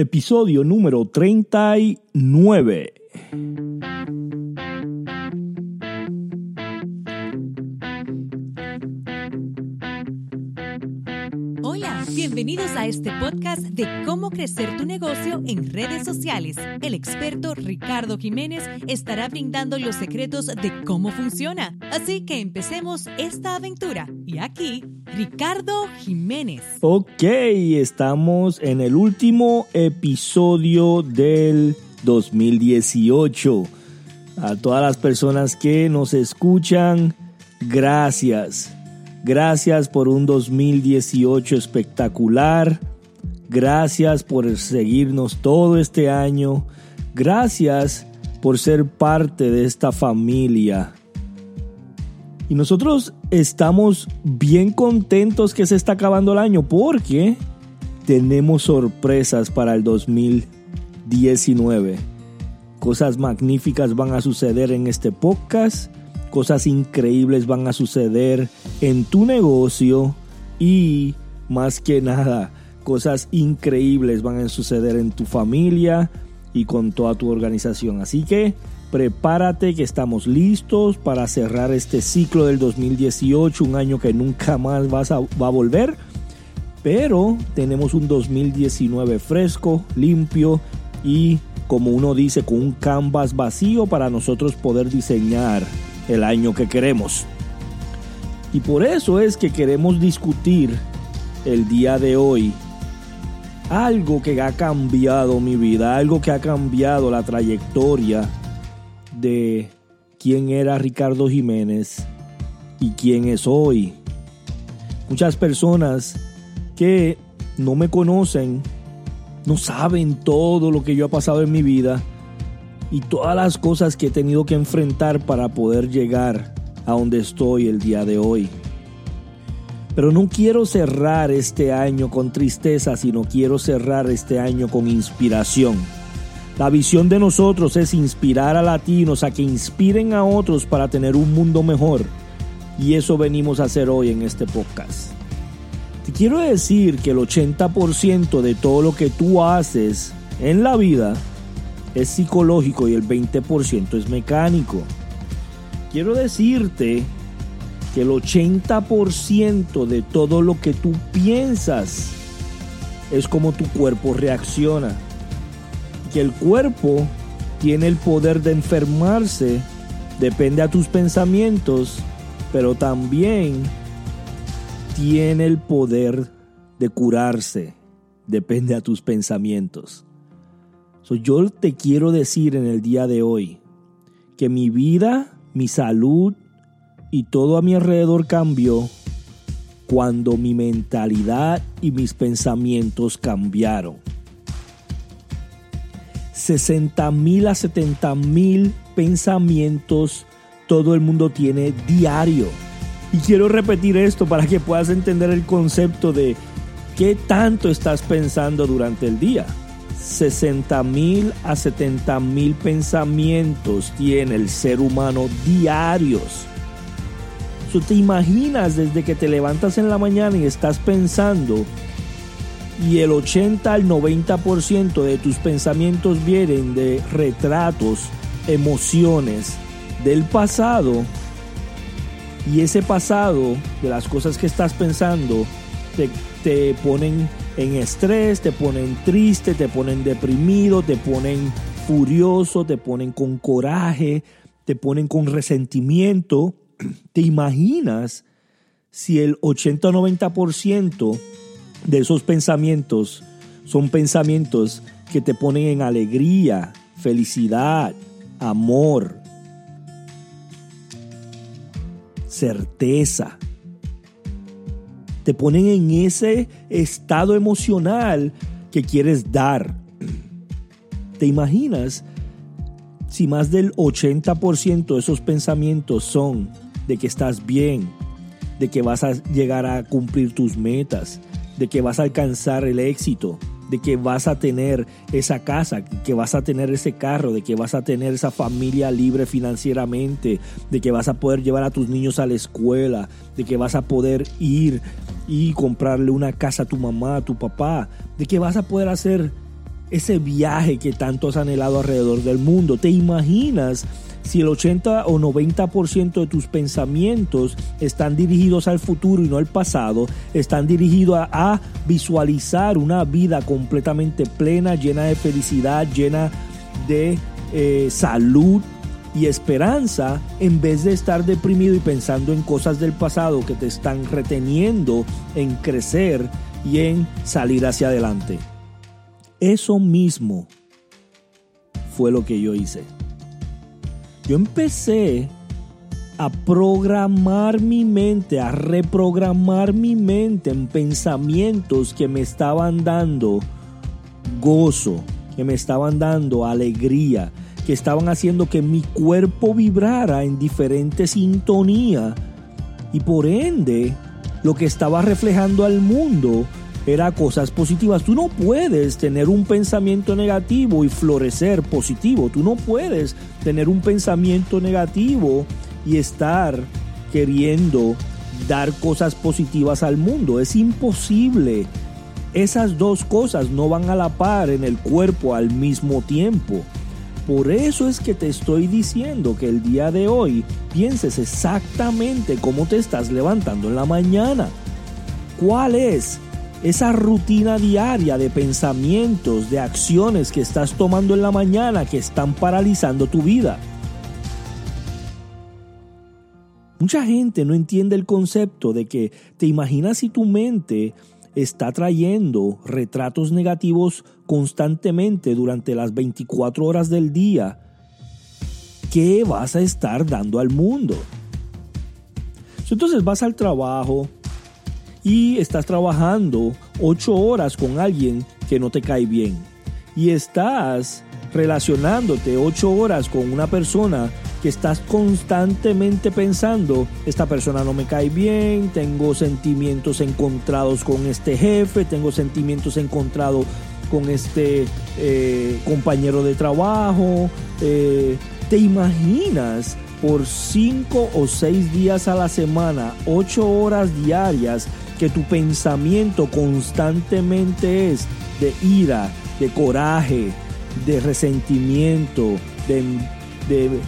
episodio número 39. Bienvenidos a este podcast de cómo crecer tu negocio en redes sociales. El experto Ricardo Jiménez estará brindando los secretos de cómo funciona. Así que empecemos esta aventura. Y aquí, Ricardo Jiménez. Ok, estamos en el último episodio del 2018. A todas las personas que nos escuchan, gracias. Gracias por un 2018 espectacular. Gracias por seguirnos todo este año. Gracias por ser parte de esta familia. Y nosotros estamos bien contentos que se está acabando el año porque tenemos sorpresas para el 2019. Cosas magníficas van a suceder en este podcast cosas increíbles van a suceder en tu negocio y más que nada, cosas increíbles van a suceder en tu familia y con toda tu organización. Así que prepárate que estamos listos para cerrar este ciclo del 2018, un año que nunca más vas a, va a volver. Pero tenemos un 2019 fresco, limpio y como uno dice, con un canvas vacío para nosotros poder diseñar el año que queremos. Y por eso es que queremos discutir el día de hoy algo que ha cambiado mi vida, algo que ha cambiado la trayectoria de quién era Ricardo Jiménez y quién es hoy. Muchas personas que no me conocen, no saben todo lo que yo he pasado en mi vida y todas las cosas que he tenido que enfrentar para poder llegar a donde estoy el día de hoy. Pero no quiero cerrar este año con tristeza, sino quiero cerrar este año con inspiración. La visión de nosotros es inspirar a latinos a que inspiren a otros para tener un mundo mejor. Y eso venimos a hacer hoy en este podcast. Te quiero decir que el 80% de todo lo que tú haces en la vida es psicológico y el 20% es mecánico. Quiero decirte que el 80% de todo lo que tú piensas es como tu cuerpo reacciona. Que el cuerpo tiene el poder de enfermarse, depende a tus pensamientos, pero también tiene el poder de curarse, depende a tus pensamientos yo te quiero decir en el día de hoy que mi vida, mi salud y todo a mi alrededor cambió cuando mi mentalidad y mis pensamientos cambiaron. 60 mil a 70 mil pensamientos todo el mundo tiene diario. Y quiero repetir esto para que puedas entender el concepto de qué tanto estás pensando durante el día. 60 mil a 70 mil pensamientos tiene el ser humano diarios. ¿Tú te imaginas desde que te levantas en la mañana y estás pensando y el 80 al 90% de tus pensamientos vienen de retratos, emociones del pasado y ese pasado de las cosas que estás pensando te, te ponen en estrés, te ponen triste, te ponen deprimido, te ponen furioso, te ponen con coraje, te ponen con resentimiento. ¿Te imaginas si el 80 o 90% de esos pensamientos son pensamientos que te ponen en alegría, felicidad, amor, certeza? Te ponen en ese estado emocional que quieres dar. ¿Te imaginas si más del 80% de esos pensamientos son de que estás bien, de que vas a llegar a cumplir tus metas, de que vas a alcanzar el éxito, de que vas a tener esa casa, que vas a tener ese carro, de que vas a tener esa familia libre financieramente, de que vas a poder llevar a tus niños a la escuela, de que vas a poder ir y comprarle una casa a tu mamá, a tu papá, de que vas a poder hacer ese viaje que tanto has anhelado alrededor del mundo. ¿Te imaginas si el 80 o 90% de tus pensamientos están dirigidos al futuro y no al pasado, están dirigidos a, visualizar una vida completamente plena, llena de felicidad, llena de eh, salud y esperanza, en vez de estar deprimido y pensando en cosas del pasado que te están reteniendo en crecer y en salir hacia adelante. Eso mismo fue lo que yo hice yo empecé a programar mi mente, a reprogramar mi mente en pensamientos que me estaban dando gozo, que me estaban dando alegría, que estaban haciendo que mi cuerpo vibrara en diferente sintonía. Y por ende lo que estaba reflejando al mundo era cosas positivas. Tú no puedes tener un pensamiento negativo y florecer positivo. Tú no puedes tener un pensamiento negativo y estar queriendo dar cosas positivas al mundo. Es imposible. Esas dos cosas no van a la par en el cuerpo al mismo tiempo. Por eso es que te estoy diciendo que el día de hoy pienses exactamente cómo te estás levantando en la mañana. ¿Cuál es esa rutina diaria de pensamientos, de acciones que estás tomando en la mañana que están paralizando tu vida. Mucha gente no entiende el concepto de que te imaginas si tu mente está trayendo retratos negativos constantemente durante las 24 horas del día. ¿Qué vas a estar dando al mundo? Entonces vas al trabajo, y estás trabajando ocho horas con alguien que no te cae bien y estás relacionándote ocho horas con una persona que estás constantemente pensando, esta persona no me cae bien, tengo sentimientos encontrados con este jefe, tengo sentimientos encontrados con este eh, compañero de trabajo. Eh, ¿Te imaginas por cinco o seis días a la semana, ocho horas diarias, que tu pensamiento constantemente es de ira, de coraje, de resentimiento, de,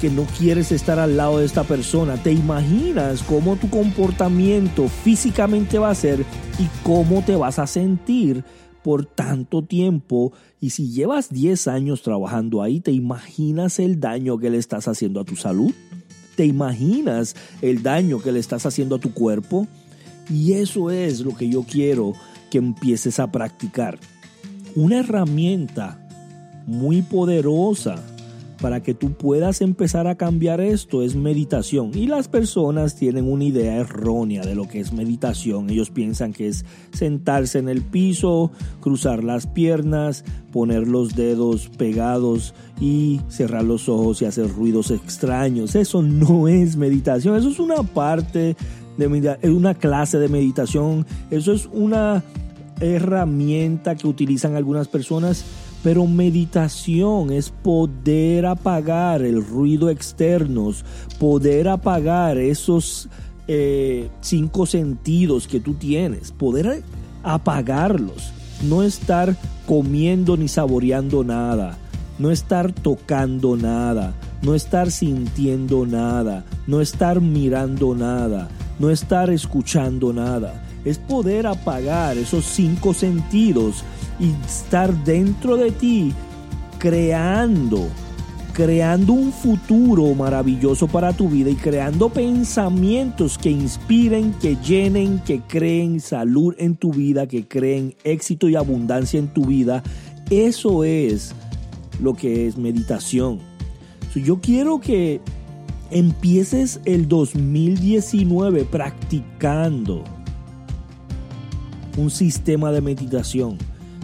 que no quieres estar al lado de esta persona. ¿Te imaginas cómo tu comportamiento físicamente va a ser y cómo te vas a sentir por tanto tiempo? Y si llevas 10 años trabajando ahí, ¿te imaginas el daño que le estás haciendo a tu salud? ¿Te imaginas el daño que le estás haciendo a tu cuerpo? Y eso es lo que yo quiero que empieces a practicar. Una herramienta muy poderosa para que tú puedas empezar a cambiar esto es meditación. Y las personas tienen una idea errónea de lo que es meditación. Ellos piensan que es sentarse en el piso, cruzar las piernas, poner los dedos pegados y cerrar los ojos y hacer ruidos extraños. Eso no es meditación, eso es una parte de una clase de meditación, eso es una herramienta que utilizan algunas personas, pero meditación es poder apagar el ruido externos, poder apagar esos eh, cinco sentidos que tú tienes, poder apagarlos, no estar comiendo ni saboreando nada, no estar tocando nada, no estar sintiendo nada, no estar mirando nada, no estar escuchando nada, es poder apagar esos cinco sentidos y estar dentro de ti creando, creando un futuro maravilloso para tu vida y creando pensamientos que inspiren, que llenen, que creen salud en tu vida, que creen éxito y abundancia en tu vida. Eso es lo que es meditación. Yo quiero que empieces el 2019 practicando un sistema de meditación.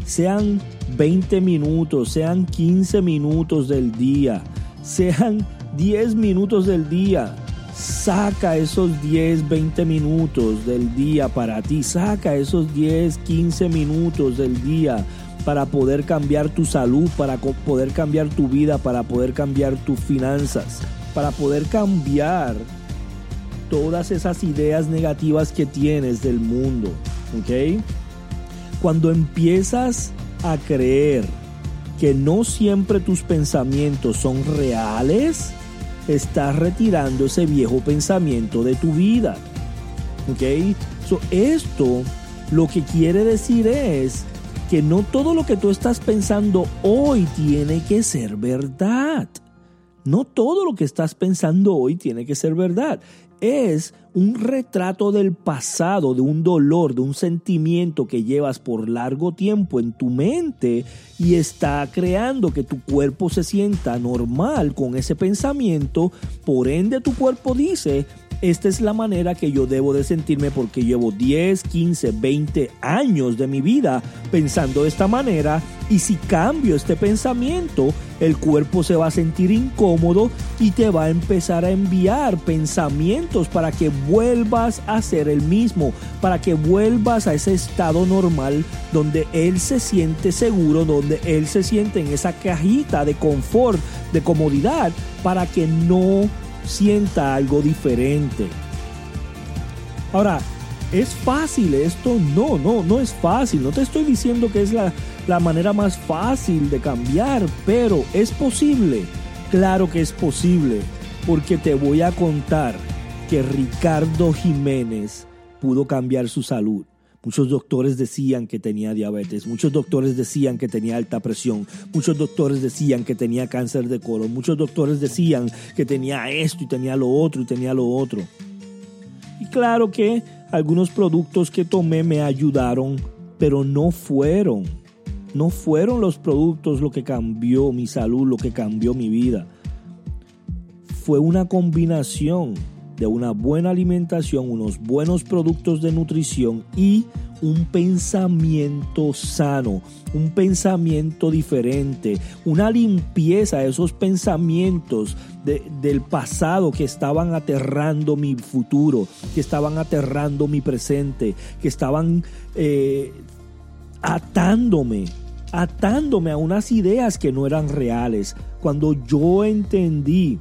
Sean 20 minutos, sean 15 minutos del día, sean 10 minutos del día. Saca esos 10, 20 minutos del día para ti. Saca esos 10, 15 minutos del día para poder cambiar tu salud, para poder cambiar tu vida, para poder cambiar tus finanzas para poder cambiar todas esas ideas negativas que tienes del mundo. ¿Ok? Cuando empiezas a creer que no siempre tus pensamientos son reales, estás retirando ese viejo pensamiento de tu vida. ¿Ok? So, esto lo que quiere decir es que no todo lo que tú estás pensando hoy tiene que ser verdad. No todo lo que estás pensando hoy tiene que ser verdad es un retrato del pasado, de un dolor, de un sentimiento que llevas por largo tiempo en tu mente y está creando que tu cuerpo se sienta normal con ese pensamiento. Por ende, tu cuerpo dice, esta es la manera que yo debo de sentirme porque llevo 10, 15, 20 años de mi vida pensando de esta manera. Y si cambio este pensamiento, el cuerpo se va a sentir incómodo y te va a empezar a enviar pensamientos para que vuelvas a ser el mismo, para que vuelvas a ese estado normal donde él se siente seguro, donde él se siente en esa cajita de confort, de comodidad, para que no sienta algo diferente. Ahora, ¿es fácil esto? No, no, no es fácil. No te estoy diciendo que es la, la manera más fácil de cambiar, pero es posible. Claro que es posible, porque te voy a contar que Ricardo Jiménez pudo cambiar su salud. Muchos doctores decían que tenía diabetes, muchos doctores decían que tenía alta presión, muchos doctores decían que tenía cáncer de colon, muchos doctores decían que tenía esto y tenía lo otro y tenía lo otro. Y claro que algunos productos que tomé me ayudaron, pero no fueron. No fueron los productos lo que cambió mi salud, lo que cambió mi vida. Fue una combinación de una buena alimentación, unos buenos productos de nutrición y un pensamiento sano, un pensamiento diferente, una limpieza de esos pensamientos del pasado que estaban aterrando mi futuro, que estaban aterrando mi presente, que estaban eh, atándome, atándome a unas ideas que no eran reales. Cuando yo entendí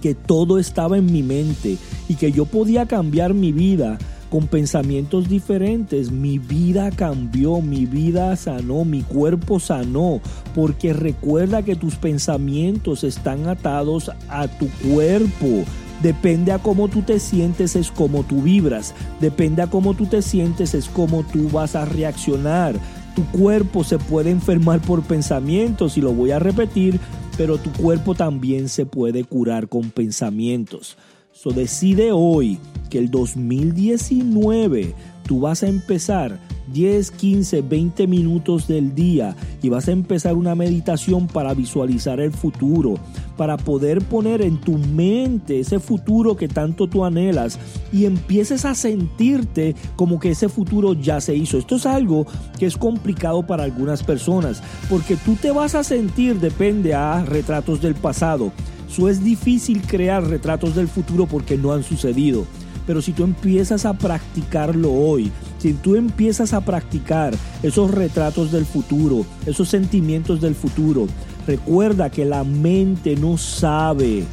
que todo estaba en mi mente y que yo podía cambiar mi vida con pensamientos diferentes. Mi vida cambió, mi vida sanó, mi cuerpo sanó, porque recuerda que tus pensamientos están atados a tu cuerpo. Depende a cómo tú te sientes, es como tú vibras. Depende a cómo tú te sientes, es como tú vas a reaccionar. Tu cuerpo se puede enfermar por pensamientos, y lo voy a repetir, pero tu cuerpo también se puede curar con pensamientos. So decide hoy que el 2019 tú vas a empezar 10, 15, 20 minutos del día y vas a empezar una meditación para visualizar el futuro, para poder poner en tu mente ese futuro que tanto tú anhelas y empieces a sentirte como que ese futuro ya se hizo. Esto es algo que es complicado para algunas personas porque tú te vas a sentir, depende a retratos del pasado. Eso es difícil crear retratos del futuro porque no han sucedido. Pero si tú empiezas a practicarlo hoy, si tú empiezas a practicar esos retratos del futuro, esos sentimientos del futuro, recuerda que la mente no sabe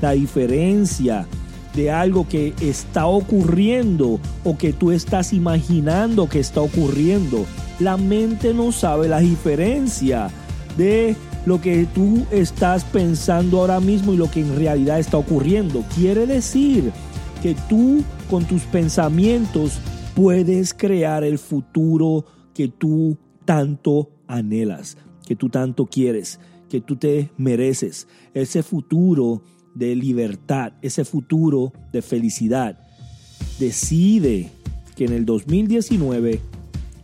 la diferencia de algo que está ocurriendo o que tú estás imaginando que está ocurriendo. La mente no sabe la diferencia de lo que tú estás pensando ahora mismo y lo que en realidad está ocurriendo. Quiere decir que tú con tus pensamientos puedes crear el futuro que tú tanto anhelas, que tú tanto quieres, que tú te mereces. Ese futuro de libertad, ese futuro de felicidad. Decide que en el 2019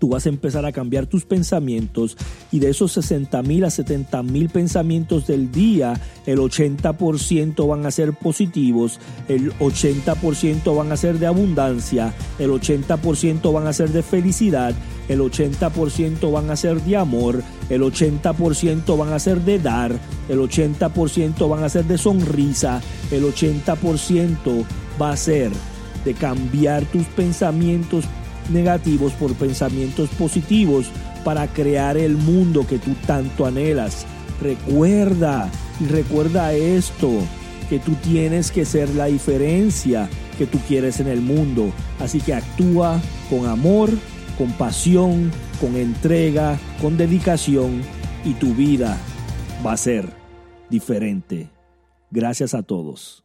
tú vas a empezar a cambiar tus pensamientos y de esos 60 mil a 70 mil pensamientos del día, el 80% van a ser positivos, el 80% van a ser de abundancia, el 80% van a ser de felicidad, el 80% van a ser de amor, el 80% van a ser de dar, el 80% van a ser de sonrisa, el 80% va a ser de cambiar tus pensamientos negativos por pensamientos positivos para crear el mundo que tú tanto anhelas. Recuerda, y recuerda esto, que tú tienes que ser la diferencia que tú quieres en el mundo. Así que actúa con amor, con pasión con entrega, con dedicación y tu vida va a ser diferente. Gracias a todos.